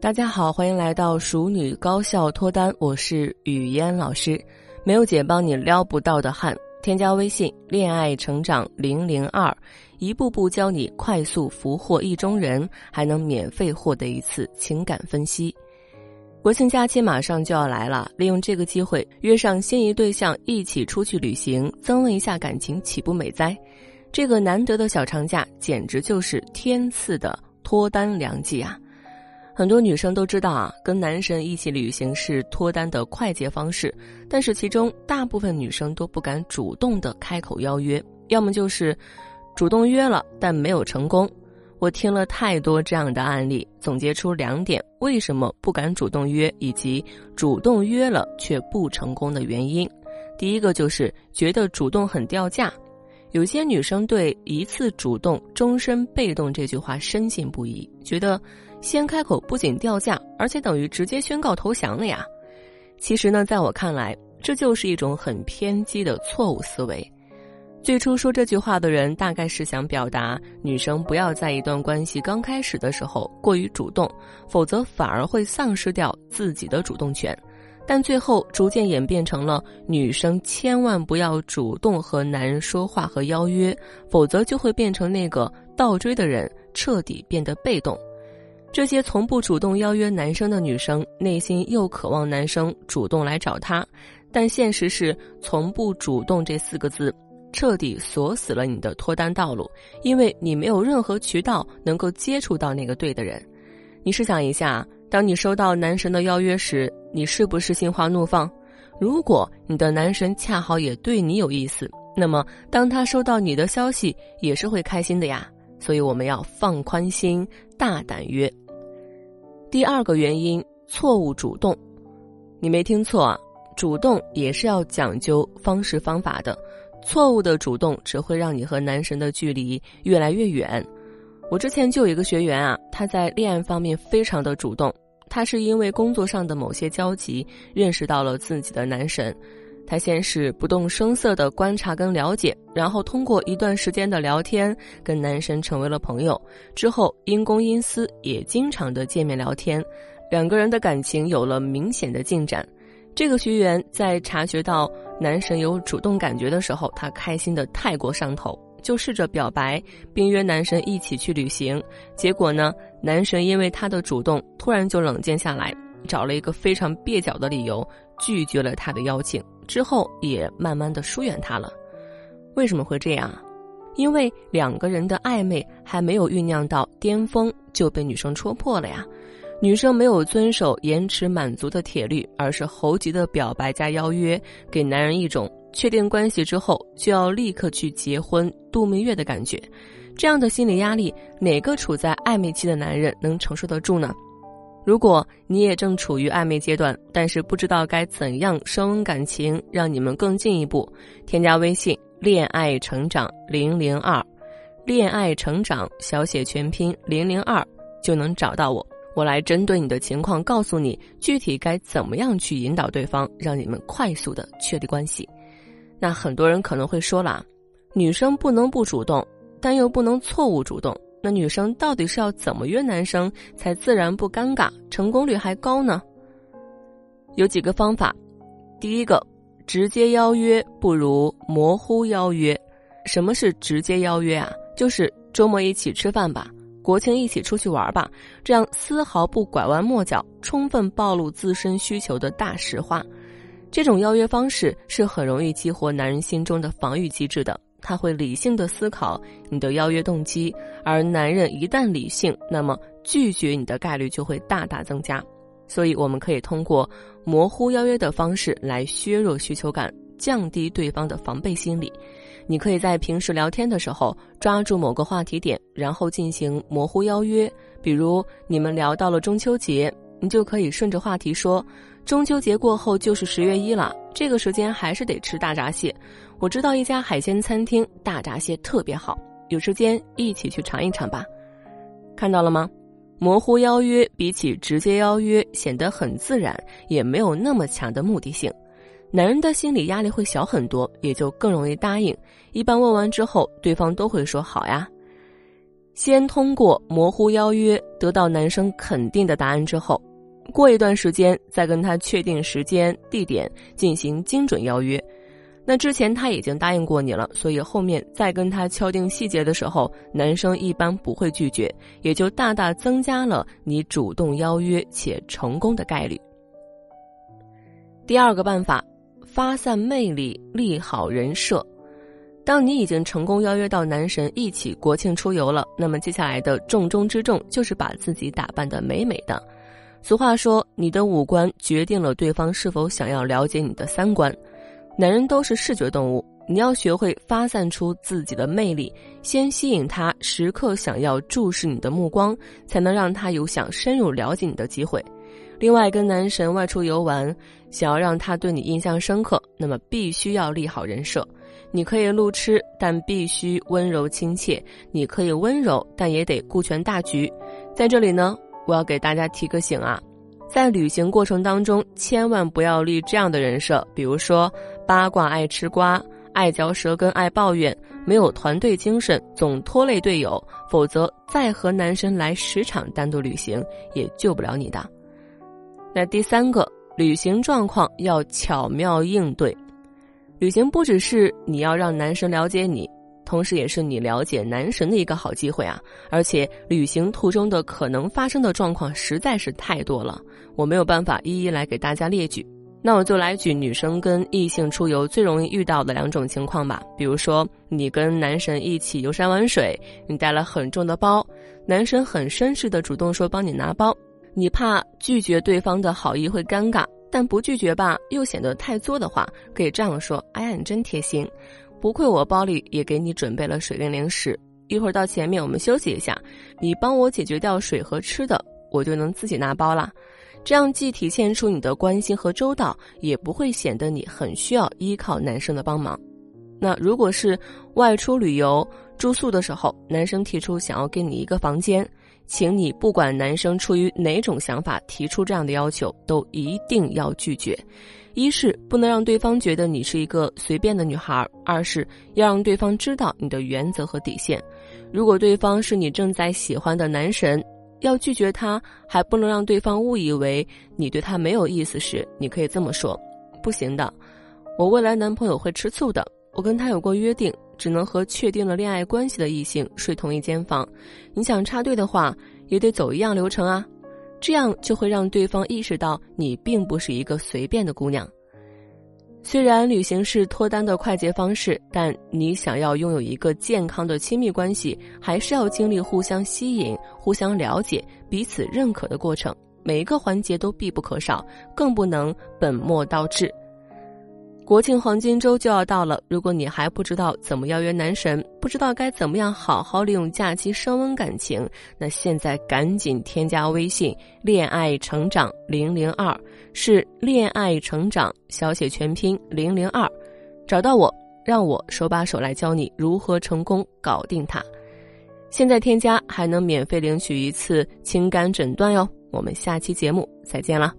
大家好，欢迎来到熟女高效脱单，我是雨嫣老师。没有姐帮你撩不到的汉，添加微信“恋爱成长零零二”，一步步教你快速俘获意中人，还能免费获得一次情感分析。国庆假期马上就要来了，利用这个机会约上心仪对象一起出去旅行，增温一下感情，岂不美哉？这个难得的小长假，简直就是天赐的脱单良机啊！很多女生都知道啊，跟男神一起旅行是脱单的快捷方式，但是其中大部分女生都不敢主动的开口邀约，要么就是主动约了但没有成功。我听了太多这样的案例，总结出两点为什么不敢主动约，以及主动约了却不成功的原因。第一个就是觉得主动很掉价，有些女生对“一次主动，终身被动”这句话深信不疑，觉得。先开口不仅掉价，而且等于直接宣告投降了呀！其实呢，在我看来，这就是一种很偏激的错误思维。最初说这句话的人，大概是想表达女生不要在一段关系刚开始的时候过于主动，否则反而会丧失掉自己的主动权。但最后逐渐演变成了女生千万不要主动和男人说话和邀约，否则就会变成那个倒追的人，彻底变得被动。这些从不主动邀约男生的女生，内心又渴望男生主动来找她，但现实是“从不主动”这四个字，彻底锁死了你的脱单道路，因为你没有任何渠道能够接触到那个对的人。你试想一下，当你收到男神的邀约时，你是不是心花怒放？如果你的男神恰好也对你有意思，那么当他收到你的消息，也是会开心的呀。所以我们要放宽心，大胆约。第二个原因，错误主动。你没听错啊，主动也是要讲究方式方法的。错误的主动只会让你和男神的距离越来越远。我之前就有一个学员啊，他在恋爱方面非常的主动，他是因为工作上的某些交集认识到了自己的男神。他先是不动声色的观察跟了解，然后通过一段时间的聊天，跟男神成为了朋友。之后因公因私也经常的见面聊天，两个人的感情有了明显的进展。这个学员在察觉到男神有主动感觉的时候，他开心的太过上头，就试着表白，并约男神一起去旅行。结果呢，男神因为他的主动，突然就冷静下来，找了一个非常蹩脚的理由拒绝了他的邀请。之后也慢慢的疏远他了，为什么会这样？因为两个人的暧昧还没有酝酿到巅峰就被女生戳破了呀。女生没有遵守延迟满足的铁律，而是猴急的表白加邀约，给男人一种确定关系之后就要立刻去结婚度蜜月的感觉。这样的心理压力，哪个处在暧昧期的男人能承受得住呢？如果你也正处于暧昧阶段，但是不知道该怎样升温感情，让你们更进一步，添加微信“恋爱成长零零二”，恋爱成长小写全拼零零二就能找到我。我来针对你的情况，告诉你具体该怎么样去引导对方，让你们快速的确立关系。那很多人可能会说了，女生不能不主动，但又不能错误主动。那女生到底是要怎么约男生才自然不尴尬，成功率还高呢？有几个方法。第一个，直接邀约不如模糊邀约。什么是直接邀约啊？就是周末一起吃饭吧，国庆一起出去玩吧，这样丝毫不拐弯抹角，充分暴露自身需求的大实话。这种邀约方式是很容易激活男人心中的防御机制的。他会理性的思考你的邀约动机，而男人一旦理性，那么拒绝你的概率就会大大增加。所以，我们可以通过模糊邀约的方式来削弱需求感，降低对方的防备心理。你可以在平时聊天的时候抓住某个话题点，然后进行模糊邀约。比如，你们聊到了中秋节，你就可以顺着话题说：“中秋节过后就是十月一了，这个时间还是得吃大闸蟹。”我知道一家海鲜餐厅大闸蟹特别好，有时间一起去尝一尝吧。看到了吗？模糊邀约比起直接邀约显得很自然，也没有那么强的目的性，男人的心理压力会小很多，也就更容易答应。一般问完之后，对方都会说好呀。先通过模糊邀约得到男生肯定的答案之后，过一段时间再跟他确定时间地点进行精准邀约。那之前他已经答应过你了，所以后面再跟他敲定细节的时候，男生一般不会拒绝，也就大大增加了你主动邀约且成功的概率。第二个办法，发散魅力，立好人设。当你已经成功邀约到男神一起国庆出游了，那么接下来的重中之重就是把自己打扮的美美的。俗话说，你的五官决定了对方是否想要了解你的三观。男人都是视觉动物，你要学会发散出自己的魅力，先吸引他时刻想要注视你的目光，才能让他有想深入了解你的机会。另外，跟男神外出游玩，想要让他对你印象深刻，那么必须要立好人设。你可以路痴，但必须温柔亲切；你可以温柔，但也得顾全大局。在这里呢，我要给大家提个醒啊。在旅行过程当中，千万不要立这样的人设，比如说八卦、爱吃瓜、爱嚼舌根、爱抱怨、没有团队精神、总拖累队友，否则再和男生来十场单独旅行也救不了你的。那第三个，旅行状况要巧妙应对。旅行不只是你要让男神了解你。同时，也是你了解男神的一个好机会啊！而且，旅行途中的可能发生的状况实在是太多了，我没有办法一一来给大家列举。那我就来举女生跟异性出游最容易遇到的两种情况吧。比如说，你跟男神一起游山玩水，你带了很重的包，男神很绅士的主动说帮你拿包，你怕拒绝对方的好意会尴尬，但不拒绝吧又显得太作的话，可以这样说：哎呀，你真贴心。不愧我包里也给你准备了水跟零食，一会儿到前面我们休息一下，你帮我解决掉水和吃的，我就能自己拿包了。这样既体现出你的关心和周到，也不会显得你很需要依靠男生的帮忙。那如果是外出旅游住宿的时候，男生提出想要给你一个房间，请你不管男生出于哪种想法提出这样的要求，都一定要拒绝。一是不能让对方觉得你是一个随便的女孩，二是要让对方知道你的原则和底线。如果对方是你正在喜欢的男神，要拒绝他还不能让对方误以为你对他没有意思时，你可以这么说：不行的，我未来男朋友会吃醋的。我跟他有过约定，只能和确定了恋爱关系的异性睡同一间房。你想插队的话，也得走一样流程啊。这样就会让对方意识到你并不是一个随便的姑娘。虽然旅行是脱单的快捷方式，但你想要拥有一个健康的亲密关系，还是要经历互相吸引、互相了解、彼此认可的过程，每一个环节都必不可少，更不能本末倒置。国庆黄金周就要到了，如果你还不知道怎么邀约男神，不知道该怎么样好好利用假期升温感情，那现在赶紧添加微信“恋爱成长零零二”，是“恋爱成长”小写全拼零零二，找到我，让我手把手来教你如何成功搞定他。现在添加还能免费领取一次情感诊断哟，我们下期节目再见了。